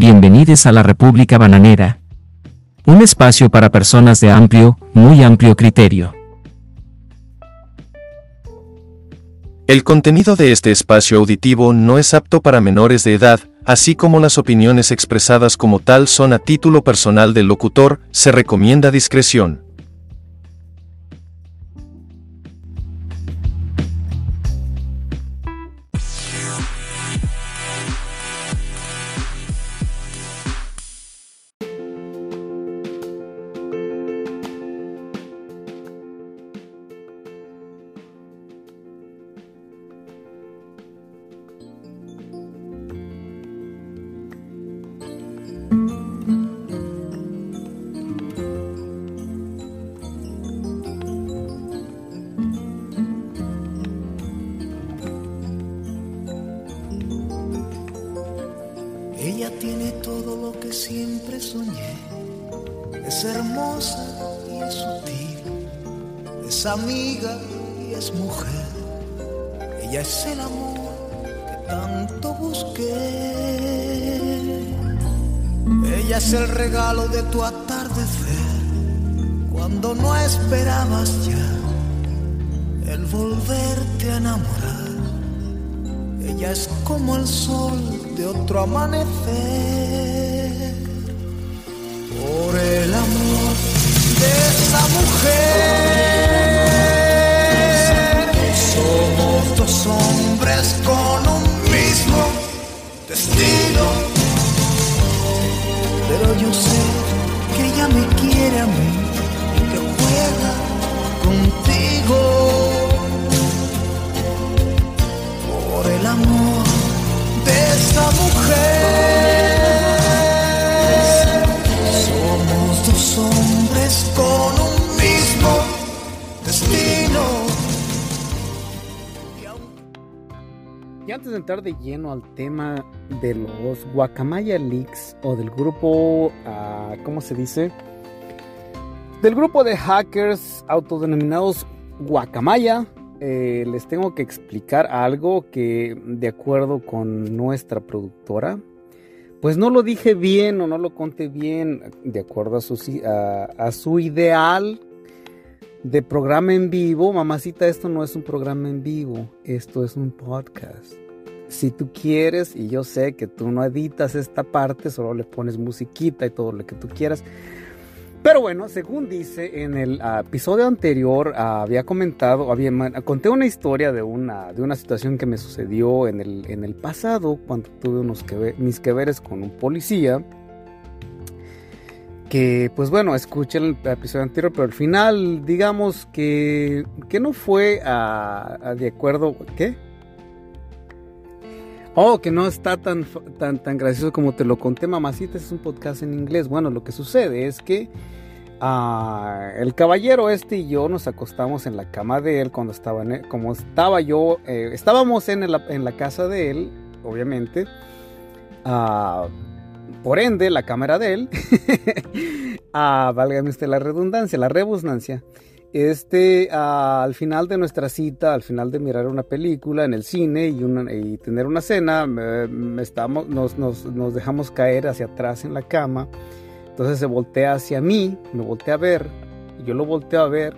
bienvenidos a la República Bananera. Un espacio para personas de amplio, muy amplio criterio. El contenido de este espacio auditivo no es apto para menores de edad, así como las opiniones expresadas como tal son a título personal del locutor, se recomienda discreción. Siempre soñé. Es hermosa y es sutil. Es amiga y es mujer. Ella es el amor que tanto busqué. Ella es el regalo de tu atardecer. Cuando no esperabas ya el volverte a enamorar. Ella es como el sol de otro amanecer. Esa mujer. Somos dos hombres con un mismo destino. Pero yo sé que ella me quiere a mí y que juega contigo. Por el amor de esa mujer. Y antes de entrar de lleno al tema de los Guacamaya Leaks o del grupo, ah, ¿cómo se dice? Del grupo de hackers autodenominados Guacamaya, eh, les tengo que explicar algo que de acuerdo con nuestra productora, pues no lo dije bien o no lo conté bien de acuerdo a su, a, a su ideal de programa en vivo. Mamacita, esto no es un programa en vivo, esto es un podcast. Si tú quieres, y yo sé que tú no editas esta parte, solo le pones musiquita y todo lo que tú quieras. Pero bueno, según dice en el uh, episodio anterior, uh, había comentado, había, conté una historia de una, de una situación que me sucedió en el, en el pasado cuando tuve unos que, mis que veres con un policía. Que pues bueno, escuché el episodio anterior, pero al final, digamos que, que no fue de acuerdo. ¿Qué? Oh, que no está tan, tan, tan gracioso como te lo conté, mamacita. Es un podcast en inglés. Bueno, lo que sucede es que uh, el caballero este y yo nos acostamos en la cama de él cuando estaba, en, como estaba yo, eh, estábamos en, en, la casa de él, obviamente. Uh, por ende, la cámara de él, uh, válgame usted la redundancia, la rebusnancia. Este, uh, al final de nuestra cita, al final de mirar una película en el cine y, tener una cena, estamos, nos, nos, nos, dejamos caer hacia atrás en la cama. Entonces se voltea hacia mí, me voltea a ver, yo lo volteo a ver,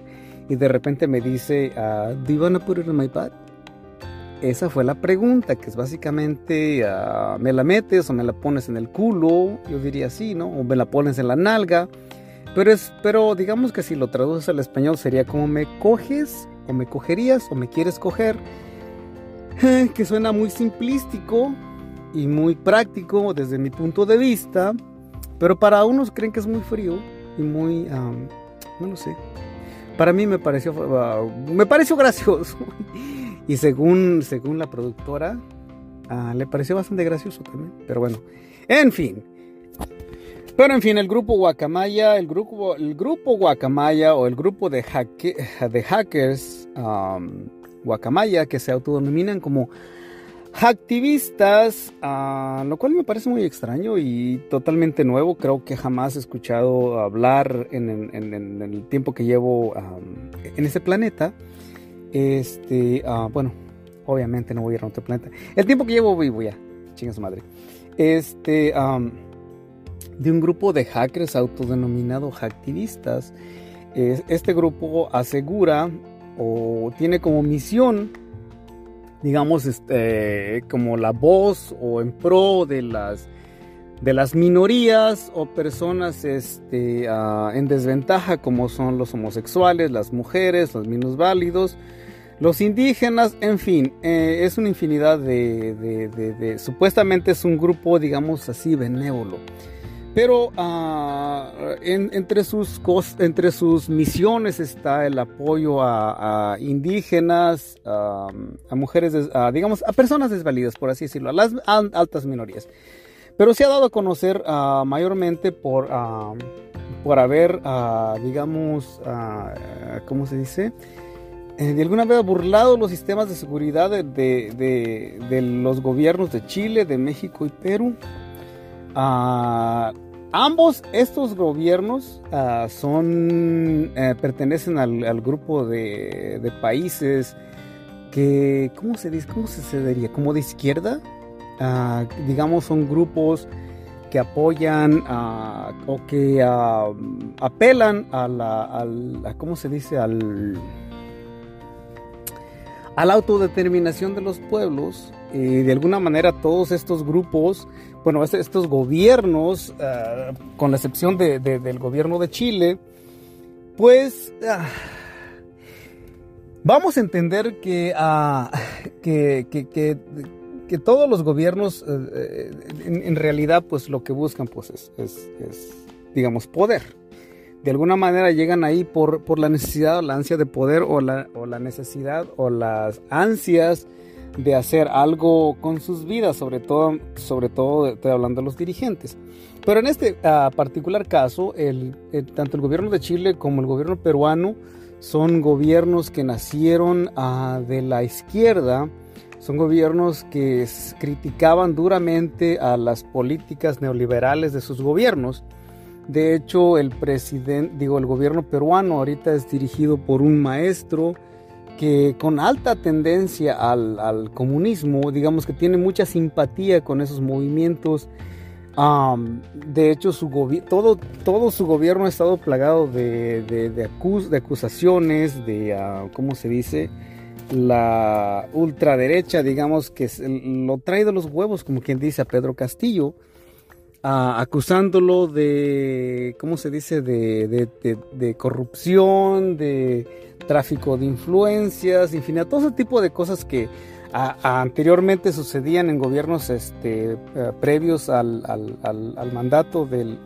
y de repente me dice, uh, ¿Do you wanna put it in my butt? Esa fue la pregunta, que es básicamente, uh, ¿me la metes o me la pones en el culo? Yo diría sí, ¿no? O me la pones en la nalga. Pero, es, pero digamos que si lo traduces al español sería como me coges o me cogerías o me quieres coger. Que suena muy simplístico y muy práctico desde mi punto de vista. Pero para unos creen que es muy frío y muy... No lo sé. Para mí me pareció, uh, me pareció gracioso. y según, según la productora, uh, le pareció bastante gracioso también. Pero bueno, en fin. Pero en fin, el grupo Guacamaya, el grupo, el grupo Guacamaya o el grupo de, de hackers Guacamaya que se autodenominan como hacktivistas, uh, lo cual me parece muy extraño y totalmente nuevo. Creo que jamás he escuchado hablar en, en, en el tiempo que llevo en este planeta. Este, uh, bueno, obviamente no voy a ir a otro planeta. El tiempo que llevo vivo ya, chinga su madre. Este, de un grupo de hackers autodenominado hacktivistas. Este grupo asegura o tiene como misión, digamos, este, como la voz o en pro de las, de las minorías o personas este, ah, en desventaja como son los homosexuales, las mujeres, los minusválidos, los indígenas, en fin, eh, es una infinidad de, supuestamente es un grupo, digamos así, benévolo. Pero ah, entre, sus entre sus misiones está el apoyo a, indígenas, a mujeres, digamos, a personas desvalidas, por así decirlo, a las altas minorías. Pero se ha dado a conocer ah, mayormente por, por haber, ah, digamos, ¿cómo se dice? Eh, de alguna manera burlado los sistemas de seguridad de, los gobiernos de Chile, de México y Perú. Ah, ambos estos gobiernos ah, son eh, pertenecen al, grupo de, países que ¿cómo se dice? ¿Cómo se diría? Como de izquierda, ah, digamos son grupos que apoyan o que apelan a la, ¿cómo se dice? Al a la autodeterminación de los pueblos y de alguna manera todos estos grupos, bueno, estos gobiernos, ah, con la excepción del gobierno de Chile, pues ah, vamos a entender ah, que, que, todos los gobiernos eh, eh, en, realidad pues lo que buscan pues es, es digamos, poder de alguna manera llegan ahí por, por la necesidad o la ansia de poder o la, o la necesidad o las ansias de hacer algo con sus vidas, sobre todo, sobre todo hablando de los dirigentes. Pero en este ah, particular caso, el, tanto el gobierno de Chile como el gobierno peruano son gobiernos que nacieron ah, de la izquierda, son gobiernos que criticaban duramente a las políticas neoliberales de sus gobiernos de hecho, el presidente, digo, el gobierno peruano ahorita es dirigido por un maestro que con alta tendencia al, comunismo, digamos que tiene mucha simpatía con esos movimientos. de hecho, su todo, todo su gobierno ha estado plagado de, acusaciones, de, uh, ¿cómo se dice? La ultraderecha, digamos, que lo trae de los huevos, como quien dice a Pedro Castillo acusándolo de, ¿cómo se dice?, de, corrupción, de tráfico de influencias, en fin, todo ese tipo de cosas que anteriormente sucedían en gobiernos este, eh, previos al, mandato del,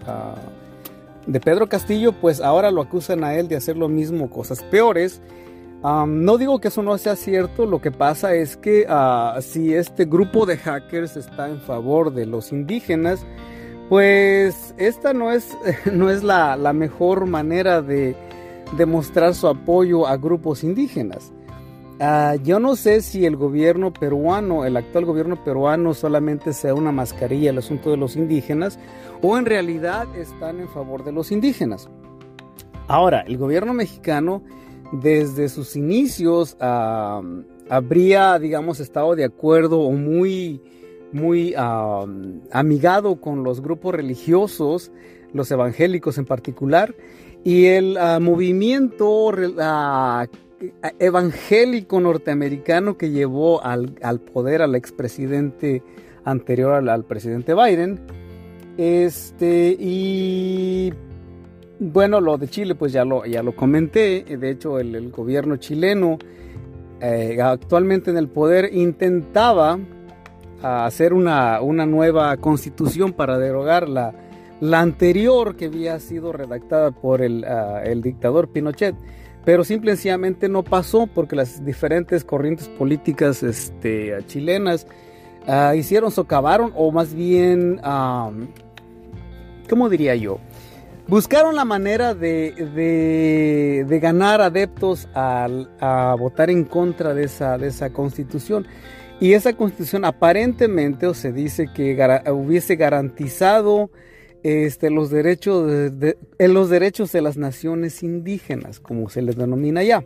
de Pedro Castillo, pues ahora lo acusan a él de hacer lo mismo, cosas peores. no digo que eso no sea cierto, lo que pasa es que ah, si este grupo de hackers está en favor de los indígenas, pues esta no es, no es la, mejor manera de demostrar su apoyo a grupos indígenas. Ah, yo no sé si el gobierno peruano, el actual gobierno peruano solamente sea una mascarilla el asunto de los indígenas o en realidad están en favor de los indígenas. Ahora, el gobierno mexicano desde sus inicios ah, habría, digamos, estado de acuerdo o muy muy amigado con los grupos religiosos, los evangélicos en particular, y el ah, movimiento ah, evangélico norteamericano que llevó al, poder al expresidente anterior al, presidente Biden. Este, y bueno, lo de Chile, pues ya lo, ya lo comenté. De hecho, el, gobierno chileno, eh, actualmente en el poder, intentaba a hacer una, nueva constitución para derogar la, la anterior que había sido redactada por el, ah, dictador Pinochet pero simplemente no pasó porque las diferentes corrientes políticas este, chilenas uh, hicieron, socavaron, o más bien, ¿cómo diría yo? Buscaron la manera de, de, ganar adeptos a votar en contra de esa, de esa constitución. Y esa constitución aparentemente o se dice que hubiese garantizado este, los, derechos de, los derechos de las naciones indígenas, como se les denomina ya.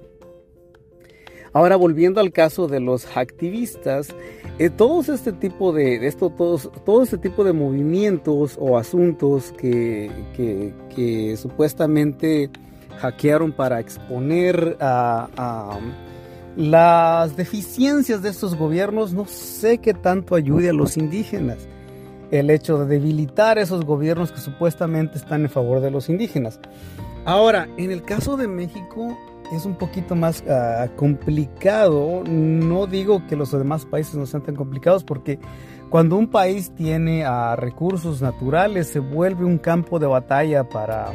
Ahora volviendo al caso de los activistas, eh, todos este tipo de, esto, todos, todo este tipo de movimientos o asuntos que, que, supuestamente hackearon para exponer a, las deficiencias de estos gobiernos, no sé qué tanto ayude a los indígenas. El hecho de debilitar esos gobiernos que supuestamente están en favor de los indígenas. Ahora, en el caso de México, es un poquito más ah, complicado. No digo que los demás países no sean tan complicados porque cuando un país tiene uh, recursos naturales se vuelve un campo de batalla para,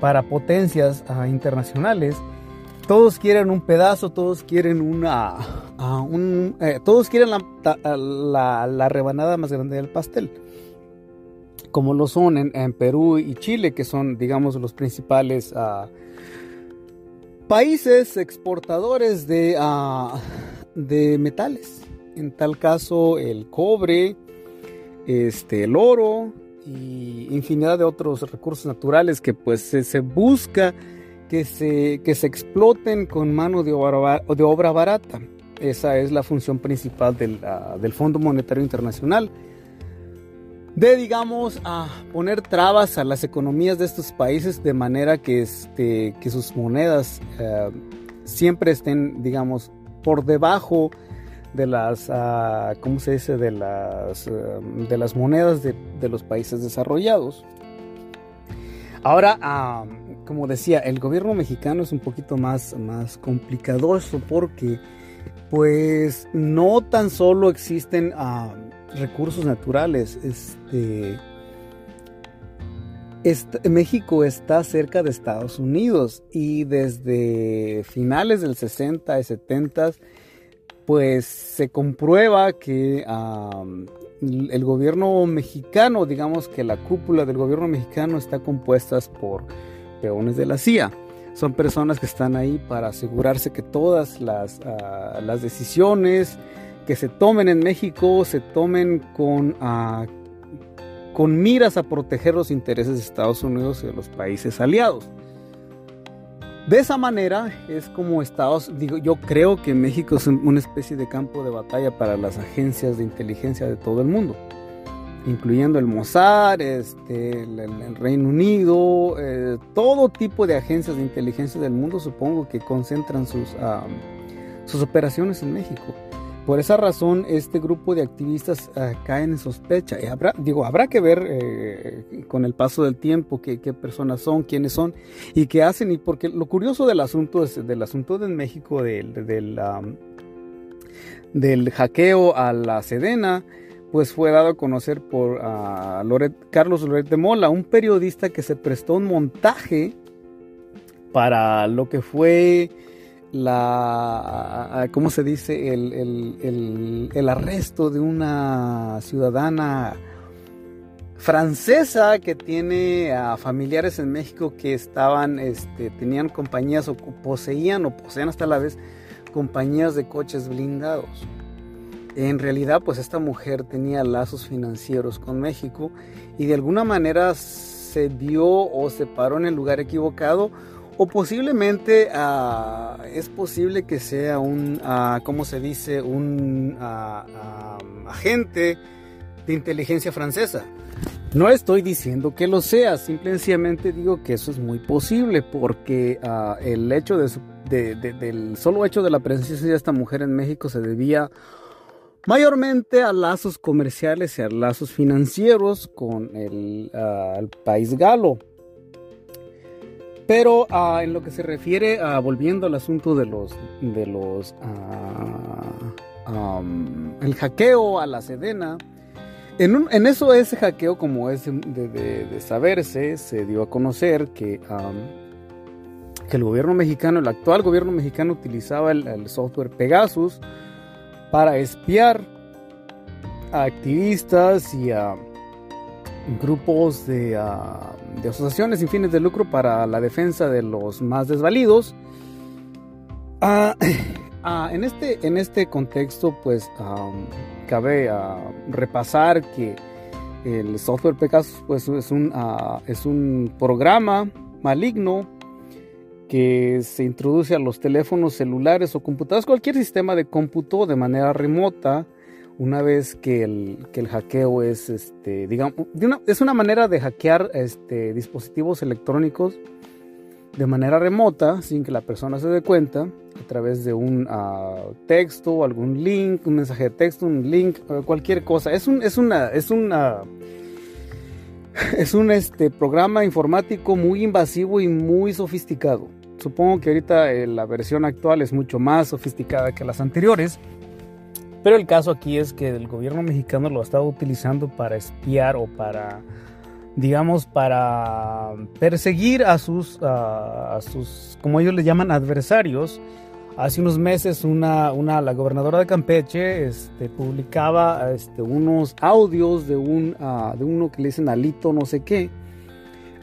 para potencias uh, internacionales. Todos quieren un pedazo, todos quieren una, un, eh, todos quieren la, la, rebanada más grande del pastel, como lo son en, Perú y Chile, que son, digamos, los principales países exportadores de, ah, de metales. En tal caso, el cobre, este, el oro y infinidad de otros recursos naturales que pues se, busca que se, que se exploten con mano de obra, de obra barata. Esa es la función principal del, ah, del Fondo Monetario Internacional de, digamos, a poner trabas a las economías de estos países de manera que, este, que sus monedas eh, siempre estén, digamos, por debajo de las, uh, ¿cómo se dice?, de las, eh, de las monedas de, de, los países desarrollados. Ahora, ah, como decía, el gobierno mexicano es un poquito más, más complicadoso porque, pues, no tan solo existen... Uh, recursos naturales. Este, México está cerca de Estados Unidos y desde finales del 60 y 70 pues se comprueba que el gobierno mexicano, digamos que la cúpula del gobierno mexicano está compuesta por de la CIA. Son personas que están ahí para asegurarse que todas las, ah, las decisiones, que se tomen en México se tomen con, ah, con miras a proteger los intereses de Estados Unidos y de los países aliados. De esa manera es como Estados, digo, yo creo que México es una especie de campo de batalla para las agencias de inteligencia de todo el mundo, incluyendo el Mossad, este, el, Reino Unido, eh, todo tipo de agencias de inteligencia del mundo supongo que concentran sus, ah, sus operaciones en México. Por esa razón, este grupo de activistas uh, caen en sospecha. Y habrá, digo, habrá que ver eh, con el paso del tiempo qué, personas son, quiénes son y qué hacen. Y porque lo curioso del asunto es, del asunto de México, del, del, hackeo a la Sedena, pues fue dado a conocer por Carlos Loret de Mola, un periodista que se prestó un montaje para lo que fue la, ¿cómo se dice? El, arresto de una ciudadana francesa que tiene a familiares en México que estaban, este, tenían compañías o poseían o poseían hasta la vez compañías de coches blindados. En realidad, pues esta mujer tenía lazos financieros con México y de alguna manera se vio o se paró en el lugar equivocado o posiblemente ah, es posible que sea un, uh, ¿cómo se dice? Un ah, agente de inteligencia francesa. No estoy diciendo que lo sea, simplemente digo que eso es muy posible porque el hecho de, del solo hecho de la presencia de esta mujer en México se debía mayormente a lazos comerciales y a lazos financieros con el país galo. Pero uh, en lo que se refiere a volviendo al asunto de los de los el hackeo a la Sedena, en, en, eso ese hackeo como es de, de, de, saberse se dio a conocer que que el gobierno mexicano, el actual gobierno mexicano utilizaba el software Pegasus para espiar a activistas y a grupos de, ah, de, asociaciones sin fines de lucro para la defensa de los más desvalidos. Ah, ah, en, este, en este contexto, pues cabe repasar que el software Pegasus pues, es, un, es un programa maligno que se introduce a los teléfonos celulares o computadoras, cualquier sistema de cómputo de manera remota, una vez que el, que el hackeo es, este, digamos, es una manera de hackear este, dispositivos electrónicos de manera remota, sin que la persona se dé cuenta, a través de un uh, texto, algún link, un mensaje de texto, un link, cualquier cosa. Es un, es una, es una, es un este, programa informático muy invasivo y muy sofisticado. Supongo que ahorita eh, la versión actual es mucho más sofisticada que las anteriores. Pero el caso aquí es que el gobierno mexicano lo ha estado utilizando para espiar o para, digamos, para perseguir a sus, a sus como ellos le llaman, adversarios. Hace unos meses una, una la gobernadora de Campeche este, publicaba este, unos audios de, un, uh, de uno que le dicen Alito no sé qué,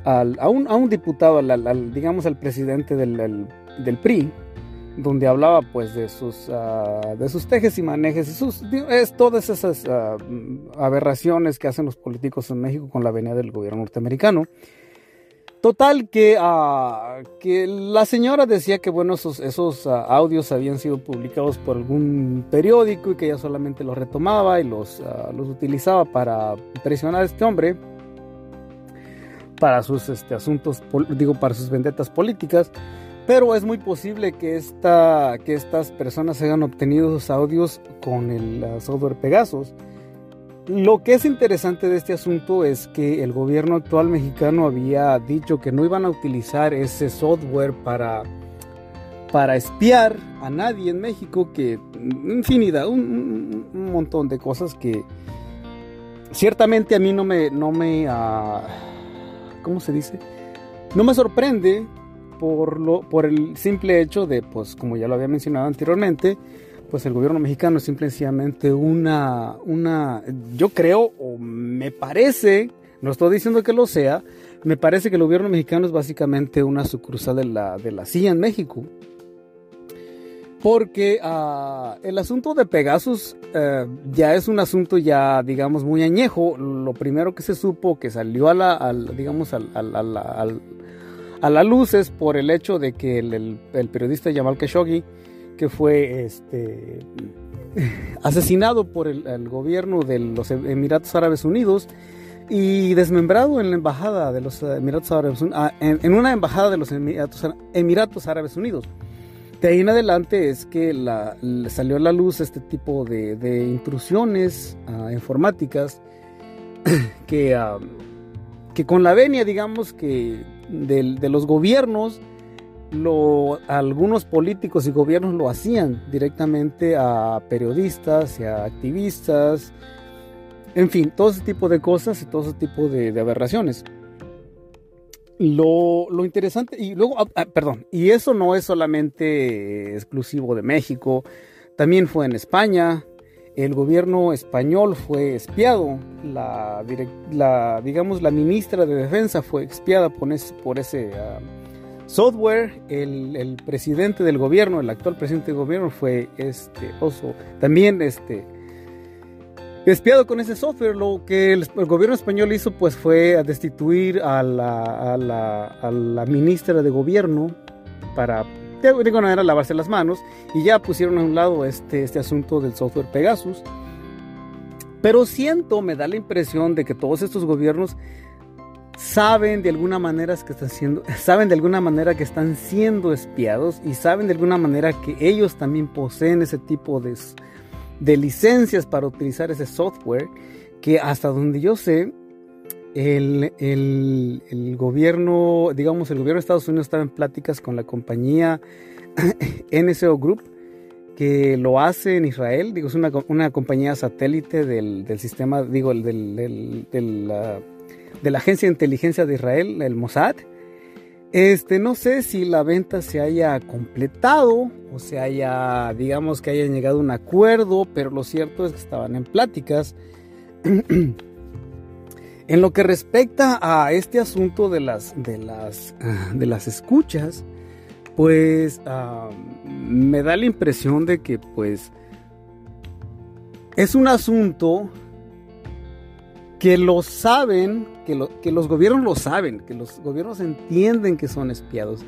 al, a, un, a, un, diputado, al, digamos al presidente del, del PRI, donde hablaba pues de sus, uh, de sus tejes y manejes, y sus, es todas esas uh, aberraciones que hacen los políticos en México con la venida del gobierno norteamericano. Total que, uh, que la señora decía que bueno, esos, esos audios habían sido publicados por algún periódico y que ella solamente los retomaba y los, los utilizaba para presionar a este hombre para sus este, asuntos, digo, para sus vendetas políticas pero es muy posible que, esta, que estas personas hayan obtenido esos audios con el software Pegasus. Lo que es interesante de este asunto es que el gobierno actual mexicano había dicho que no iban a utilizar ese software para, para espiar a nadie en México, que infinidad, un, montón de cosas que ciertamente a mí no me, no me, uh, ¿cómo se dice? No me sorprende por, lo, por el simple hecho de, pues como ya lo había mencionado anteriormente, pues el gobierno mexicano es simplemente una, una, yo creo o me parece, no estoy diciendo que lo sea, me parece que el gobierno mexicano es básicamente una sucursal de la, de la CIA en México. Porque uh, el asunto de Pegasus uh, ya es un asunto ya, digamos, muy añejo. Lo primero que se supo que salió a la, al, al a la luz es por el hecho de que el, el, periodista Jamal Khashoggi, fue este, asesinado por el, gobierno de los Emiratos Árabes Unidos y desmembrado en la embajada de los Emiratos Árabes Unidos, ah, en, una embajada de los Emiratos, Árabes Unidos. De ahí en adelante es que salió a la luz este tipo de, intrusiones uh, informáticas que, uh, que con la venia, digamos, que de los gobiernos, lo, algunos políticos y gobiernos lo hacían directamente a periodistas y a activistas, en fin, todo ese tipo de cosas y todo ese tipo de, aberraciones. Lo, interesante, y luego, ah, ah perdón, y eso no es solamente exclusivo de México, también fue en España, el gobierno español fue espiado, la, digamos la ministra de defensa fue espiada por ese, uh, software, el, presidente del gobierno, el actual presidente del gobierno fue este oso, también este espiado con ese software, lo que el, gobierno español hizo pues fue destituir a la, a la ministra de gobierno para de alguna manera lavarse las manos y ya pusieron a un lado este, este asunto del software Pegasus. Pero siento, me da la impresión de que todos estos gobiernos saben de alguna manera que están siendo, saben de alguna manera que están siendo espiados y saben de alguna manera que ellos también poseen ese tipo de, de licencias para utilizar ese software que hasta donde yo sé el, el, gobierno, digamos, el gobierno de Estados Unidos estaba en pláticas con la compañía NSO Group, que lo hace en Israel, digo, es una, una compañía satélite del, del, sistema, digo, del, del de la agencia de inteligencia de Israel, el Mossad. Este, no sé si la venta se haya completado o se haya, digamos que hayan llegado a un acuerdo, pero lo cierto es que estaban en pláticas. En lo que respecta a este asunto de las, de las, ah, de las escuchas, pues uh, me da la impresión de que pues es un asunto que lo saben, que, lo, que los gobiernos lo saben, que los gobiernos entienden que son espiados.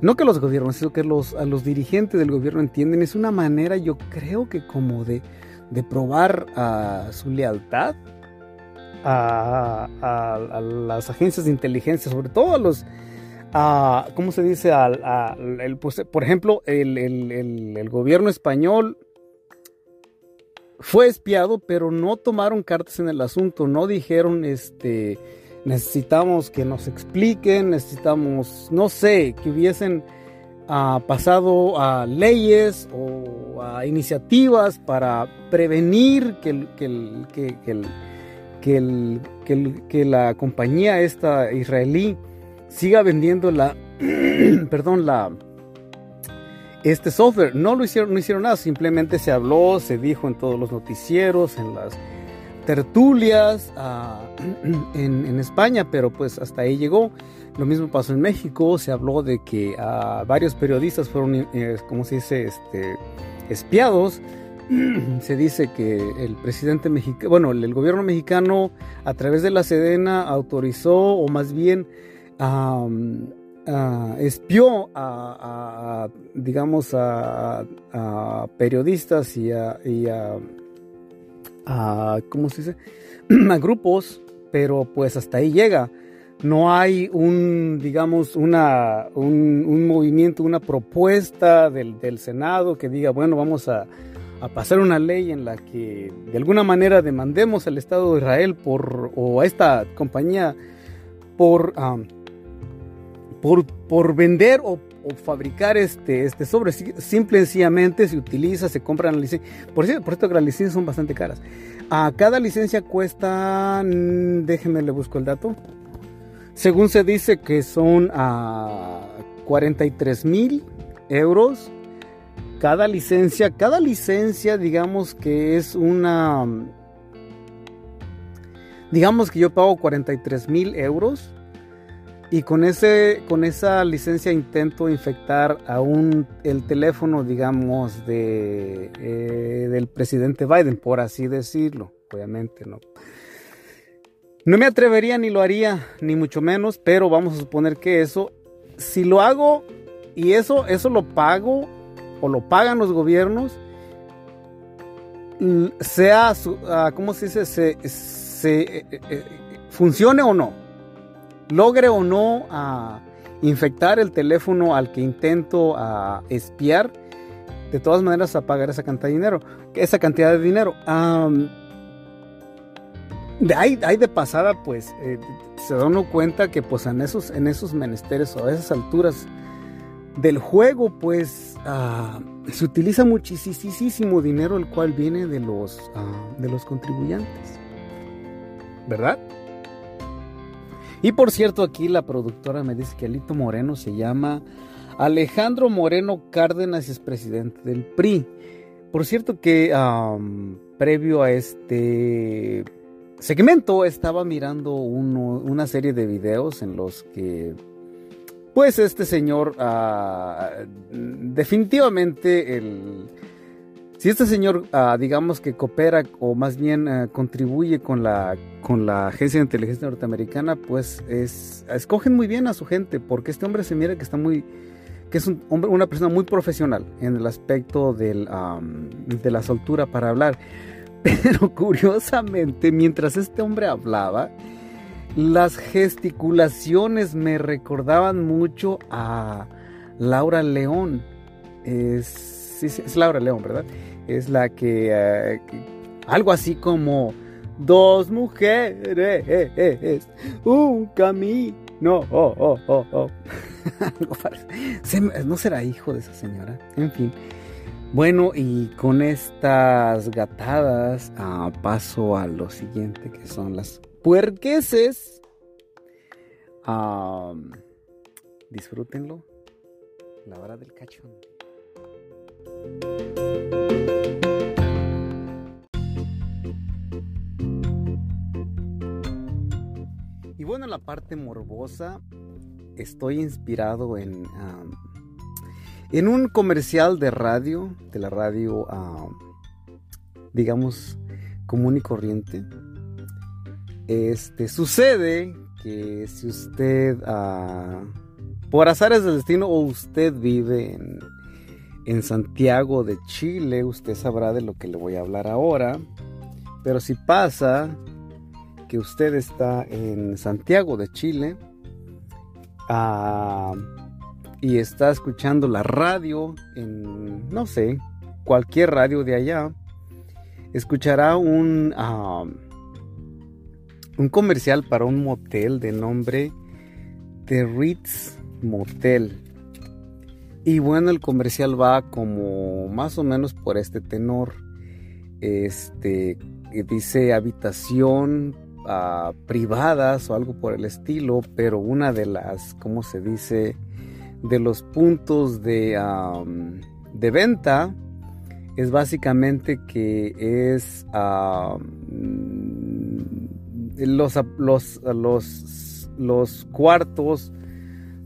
no que los gobiernos, sino que los, a los dirigentes del gobierno entienden, es una manera, yo creo que como de, de probar su lealtad a, las agencias de inteligencia, sobre todo a los, ¿cómo se dice? el, pues, por ejemplo, el, el, gobierno español fue espiado, pero no tomaron cartas en el asunto, no dijeron, este, necesitamos que nos expliquen, necesitamos, no sé, que hubiesen uh, pasado a leyes o a iniciativas para prevenir que, que, que, que, la compañía esta israelí siga vendiendo la, perdón, la, este software. No lo hicieron, no hicieron nada, simplemente se habló, se dijo en todos los noticieros, en las tertulias ah, en, España, pero pues hasta ahí llegó. Lo mismo pasó en México, se habló de que ah, varios periodistas fueron, eh, como se dice, este, espiados. se dice que el presidente mexicano, bueno, el, gobierno mexicano a través de la Sedena autorizó o más bien espió a, digamos, a, periodistas y a a, ¿cómo se dice? a grupos, pero pues hasta ahí llega. No hay un, digamos, una, un, movimiento, una propuesta del, Senado que diga, bueno, vamos a, a, pasar una ley en la que de alguna manera demandemos al Estado de Israel por, o a esta compañía por, por, por vender o fabricar este, este sobre. Simple y sencillamente se utiliza, se compran la licencia. Por cierto, por cierto que las licencias son bastante caras. A cada licencia cuesta, mm, déjenme le busco el dato. Según se dice que son a 43 mil euros cada licencia. Cada licencia, digamos que es una... Digamos que yo pago 43 mil euros y con, ese, con esa licencia intento infectar aún el teléfono, digamos, de, eh, del presidente Biden, por así decirlo. Obviamente, no. No me atrevería ni lo haría, ni mucho menos, pero vamos a suponer que eso, si lo hago y eso, eso lo pago o lo pagan los gobiernos, sea, ah, ¿cómo se dice? Se, se, eh, eh, funcione o no logre o no a infectar el teléfono al que intento a espiar, de todas maneras a pagar esa cantidad de dinero, esa cantidad de dinero. de ahí, de pasada, pues eh, se da uno cuenta que pues en esos, en esos menesteres o a esas alturas del juego, pues ah, se utiliza muchísimo dinero el cual viene de los, ah, de los contribuyentes. ¿Verdad? Y por cierto, aquí la productora me dice que Alito Moreno se llama Alejandro Moreno Cárdenas, es presidente del PRI. Por cierto que previo a este segmento estaba mirando una serie de videos en los que pues este señor ah, definitivamente el si este señor, ah, digamos que coopera o más bien ah, contribuye con la, con la Agencia de Inteligencia Norteamericana, pues es, escogen muy bien a su gente, porque este hombre se mira que está muy, que es una persona muy profesional en el aspecto de la soltura para hablar. Pero curiosamente, mientras este hombre hablaba, las gesticulaciones me recordaban mucho a Laura León. Es sí, es Laura León, ¿verdad? Es la que, eh, algo así como dos mujeres, un camino. Oh, oh, oh, oh. no será hijo de esa señora. En fin. Bueno, y con estas gatadas ah, paso a lo siguiente que son las puerqueses. disfrútenlo. La hora del cachón. Y bueno, en la parte morbosa, estoy inspirado en, en un comercial de radio, de la radio, digamos, común y corriente. Este sucede que si usted, por azares del destino o usted vive en, en Santiago de Chile, usted sabrá de lo que le voy a hablar ahora. Pero si pasa que usted está en Santiago de Chile ah, y está escuchando la radio en, no sé, cualquier radio de allá, escuchará un, ah, un comercial para un motel de nombre The Ritz Motel. Y bueno, el comercial va como más o menos por este tenor. Este dice habitación uh, privadas o algo por el estilo, pero una de las, ¿cómo se dice? De los puntos de, de venta es básicamente que es los, los, los, los cuartos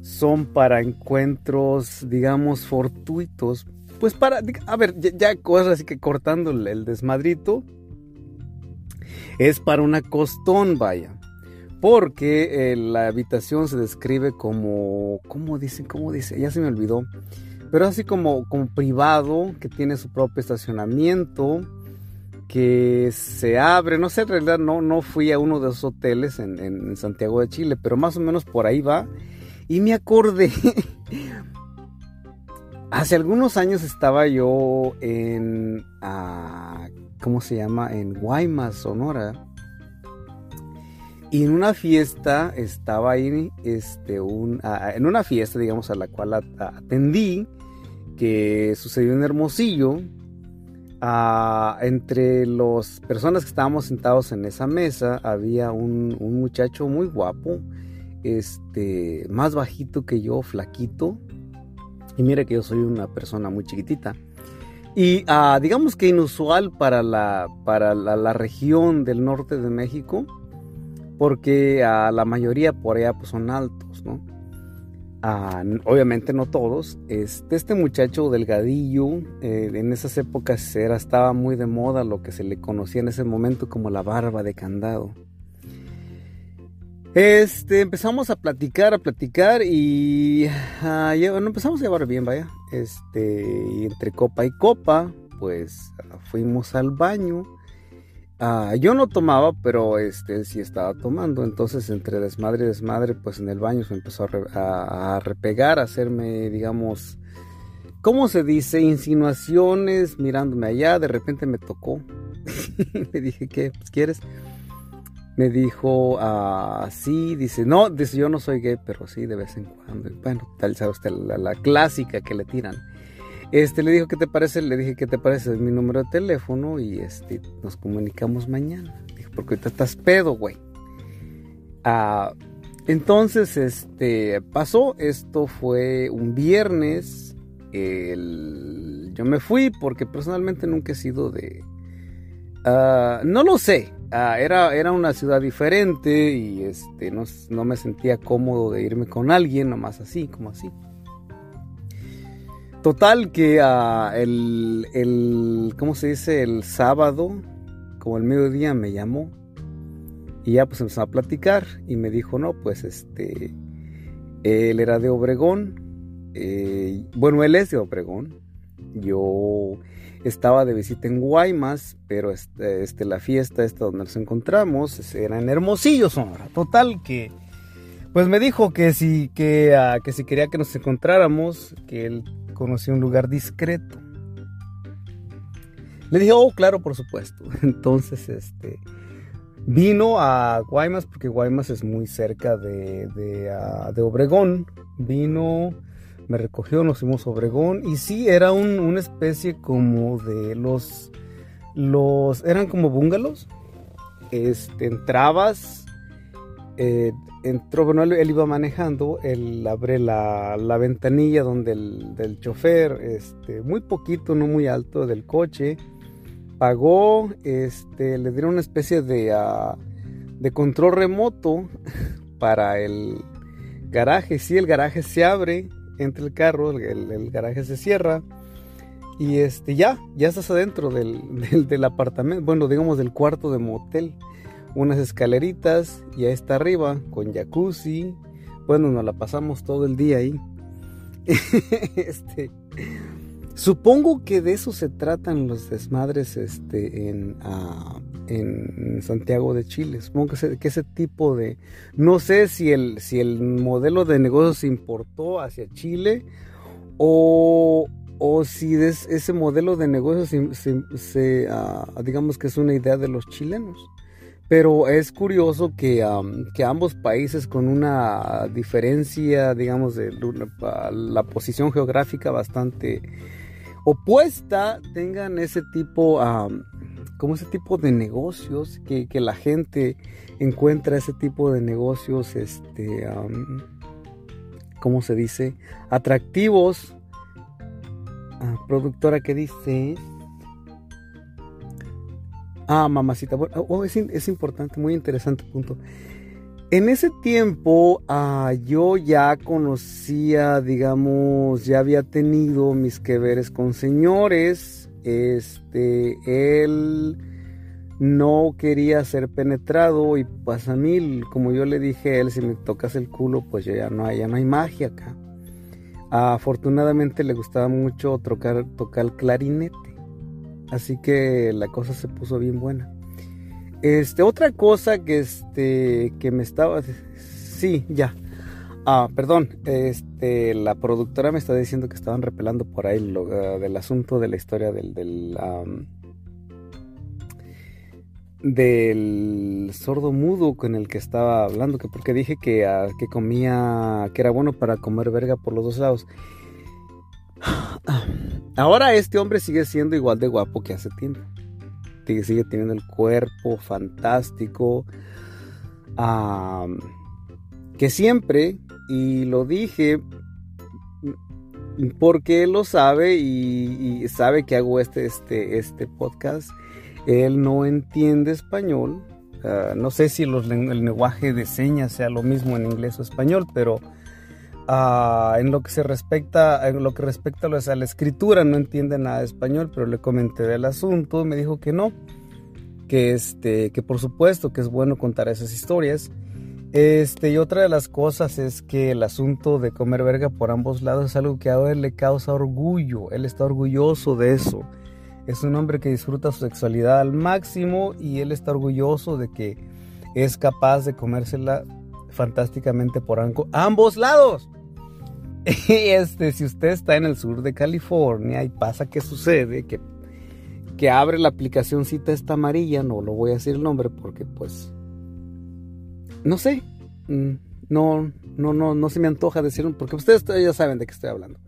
son para encuentros, digamos, fortuitos. Pues para, a ver, ya, cosas así que cortando el desmadrito, es para una costón, vaya. Porque eh, la habitación se describe como, ¿cómo dice? ¿Cómo dice? Ya se me olvidó. Pero así como, como privado, que tiene su propio estacionamiento, que se abre, no sé, en realidad no, no fui a uno de esos hoteles en Santiago de Chile, pero más o menos por ahí va y me acordé, hace algunos años estaba yo en, ah, ¿cómo se llama? En Guaymas, Sonora. Y en una fiesta estaba ahí, este, un, ah, en una fiesta, digamos, a la cual atendí, que sucedió en Hermosillo. Ah, entre las personas que estábamos sentados en esa mesa había un muchacho muy guapo este, más bajito que yo, flaquito. Y mire que yo soy una persona muy chiquitita. Y ah, digamos que inusual para, la, para la, región del norte de México, porque a la mayoría por allá pues, son altos, ¿no? Ah, obviamente no todos. Este, este muchacho delgadillo, eh, en esas épocas era, estaba muy de moda lo que se le conocía en ese momento como la barba de candado. Este, empezamos a platicar, a platicar y ah, empezamos a llevar bien, vaya. Este, y entre copa y copa, pues fuimos al baño. Ah, yo no tomaba, pero este sí estaba tomando. Entonces, entre desmadre y desmadre, pues en el baño se empezó a, a repegar, a hacerme, digamos, ¿cómo se dice? Insinuaciones, mirándome allá. De repente me tocó. Le dije, ¿qué? Pues, ¿Quieres? Me dijo, ah, sí, dice, no, dice, yo no soy gay, pero sí, de vez en cuando. bueno, tal, sabe usted, la, clásica que le tiran. Este, le dijo, ¿qué te parece? Le dije, ¿qué te parece? Es mi número de teléfono y este, nos comunicamos mañana. Dijo, porque ahorita estás pedo, güey. Ah, entonces, este, pasó, esto fue un viernes. yo me fui porque personalmente nunca he sido de... Ah, no lo sé, Ah, era, era una ciudad diferente y este, no, me sentía cómodo de irme con alguien, nomás así, como así. Total que uh, el, el, ¿cómo se dice? El sábado, como el mediodía, me llamó y ya pues empezó a platicar y me dijo, no, pues este, él era de Obregón, eh, bueno, él es de Obregón, yo estaba de visita en Guaymas, pero este, este, la fiesta esta donde nos encontramos era en Hermosillo, Sonora. Total que, pues me dijo que si, que, ah, que si quería que nos encontráramos, que él conocía un lugar discreto. Le dije, oh, claro, por supuesto. Entonces, este, vino a Guaymas, porque Guaymas es muy cerca de, de, ah, de Obregón. Vino me recogió, nos fuimos a Obregón y sí, era una especie como de los, los, eran como búngalos, este, entrabas, eh, entró, bueno, él, iba manejando, él abre la, ventanilla donde el del chofer, este, muy poquito, no muy alto del coche, pagó, este, le dieron una especie de, ah, de control remoto para el garaje, sí, el garaje se abre, entre el carro, el, garaje se cierra y este ya, ya estás adentro del, del, apartamento, bueno, digamos del cuarto de motel, unas escaleritas y ahí está arriba con jacuzzi, Bueno, nos la pasamos todo el día ahí. este, supongo que de eso se tratan los desmadres este, en, ah, en Santiago de Chile. Supongo que ese, que ese, tipo de... No sé si el, si el modelo de negocio se importó hacia Chile o, o si ese modelo de negocio se, ah, digamos que es una idea de los chilenos. Pero es curioso que, que ambos países con una diferencia, digamos, de la posición geográfica bastante opuesta, tengan ese tipo, como ese tipo de negocios, que, la gente encuentra ese tipo de negocios, este, ¿cómo se dice? Atractivos. Ah, productora que dice Ah, mamacita. Oh, es, importante, muy interesante punto. En ese tiempo ah, yo ya conocía, digamos, ya había tenido mis que veres con señores. Este, él no quería ser penetrado y pues a mí, como yo le dije a él, si me tocas el culo, pues ya no hay, ya no hay magia acá. afortunadamente le gustaba mucho tocar, tocar el clarinete. Así que la cosa se puso bien buena. Este, otra cosa que este, que me estaba, sí, ya. Ah, perdón, este, la productora me está diciendo que estaban repelando por ahí ah, del asunto de la historia del, del, del sordo mudo con el que estaba hablando, que porque dije que, ah, que comía, que era bueno para comer verga por los dos lados. Ahora este hombre sigue siendo igual de guapo que hace tiempo. Sigue, sigue teniendo el cuerpo fantástico. que siempre, y lo dije porque él lo sabe y, sabe que hago este, este, este podcast. Él no entiende español. Ah, no sé si el lenguaje de señas sea lo mismo en inglés o español, pero Ah, en lo que se respecta, en lo que respecta a la escritura, no entiende nada de español, pero le comenté del asunto, me dijo que no, que este, que por supuesto que es bueno contar esas historias. Este, y otra de las cosas es que el asunto de comer verga por ambos lados es algo que a él le causa orgullo, él está orgulloso de eso. Es un hombre que disfruta su sexualidad al máximo y él está orgulloso de que es capaz de comérsela fantásticamente por ambos lados. Y este, si usted está en el sur de California y pasa que sucede, que, que abre la aplicación cita esta amarilla, no lo voy a decir el nombre porque pues, no sé, mm, no, no, no, no se me antoja decirlo porque ustedes ya saben de qué estoy hablando.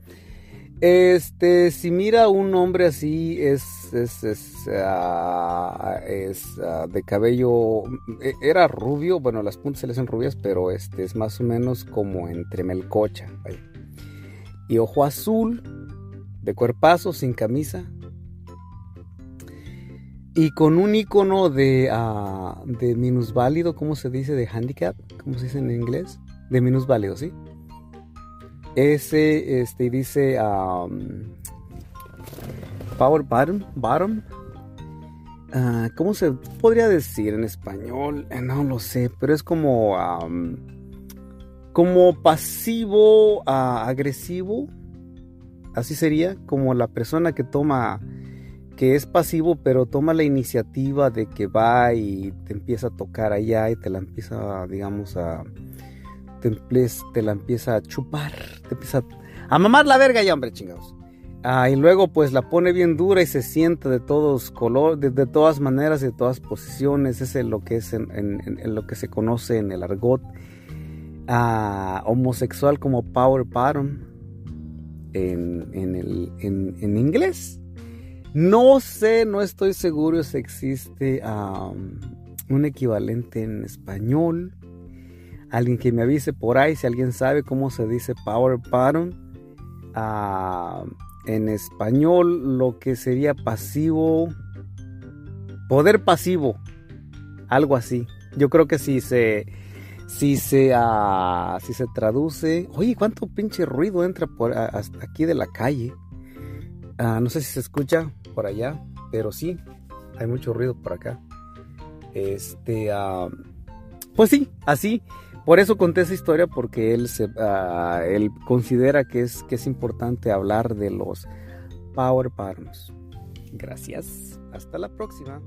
Este, si mira un hombre así, es, es, es, ah, ah, de cabello, e, era rubio, bueno, las puntas se le hacen rubias, pero este es más o menos como entre melcocha. Y ojo azul, de cuerpazo, sin camisa. Y con un icono de, uh, de minusválido, ¿cómo se dice? De handicap, ¿cómo se dice en inglés? De minusválido, ¿sí? Ese, este, dice Power Bottom. bottom. Uh, ¿Cómo se podría decir en español? Eh, no lo sé, pero es como, como pasivo uh, agresivo. Así sería, como la persona que toma, que es pasivo, pero toma la iniciativa de que va y te empieza a tocar allá y te la empieza, digamos, a te, la empieza a chupar, te empieza a, mamar la verga ya, hombre, chingados. Ah, y luego pues la pone bien dura y se siente de todos colores, de, todas maneras de todas posiciones. Ese es lo que es en, lo que se conoce en el argot ah, homosexual como power bottom en, el, en, inglés. No sé, no estoy seguro si existe un equivalente en español. Alguien que me avise por ahí si alguien sabe cómo se dice power ah, en español lo que sería pasivo poder pasivo algo así. Yo creo que si se si se uh, si se traduce oye cuánto pinche ruido entra por hasta aquí de la calle ah, no sé si se escucha por allá pero sí hay mucho ruido por acá este pues sí así por eso conté esa historia porque él, se, ah, él considera que es, que es importante hablar de los power patterns. Gracias. Hasta la próxima.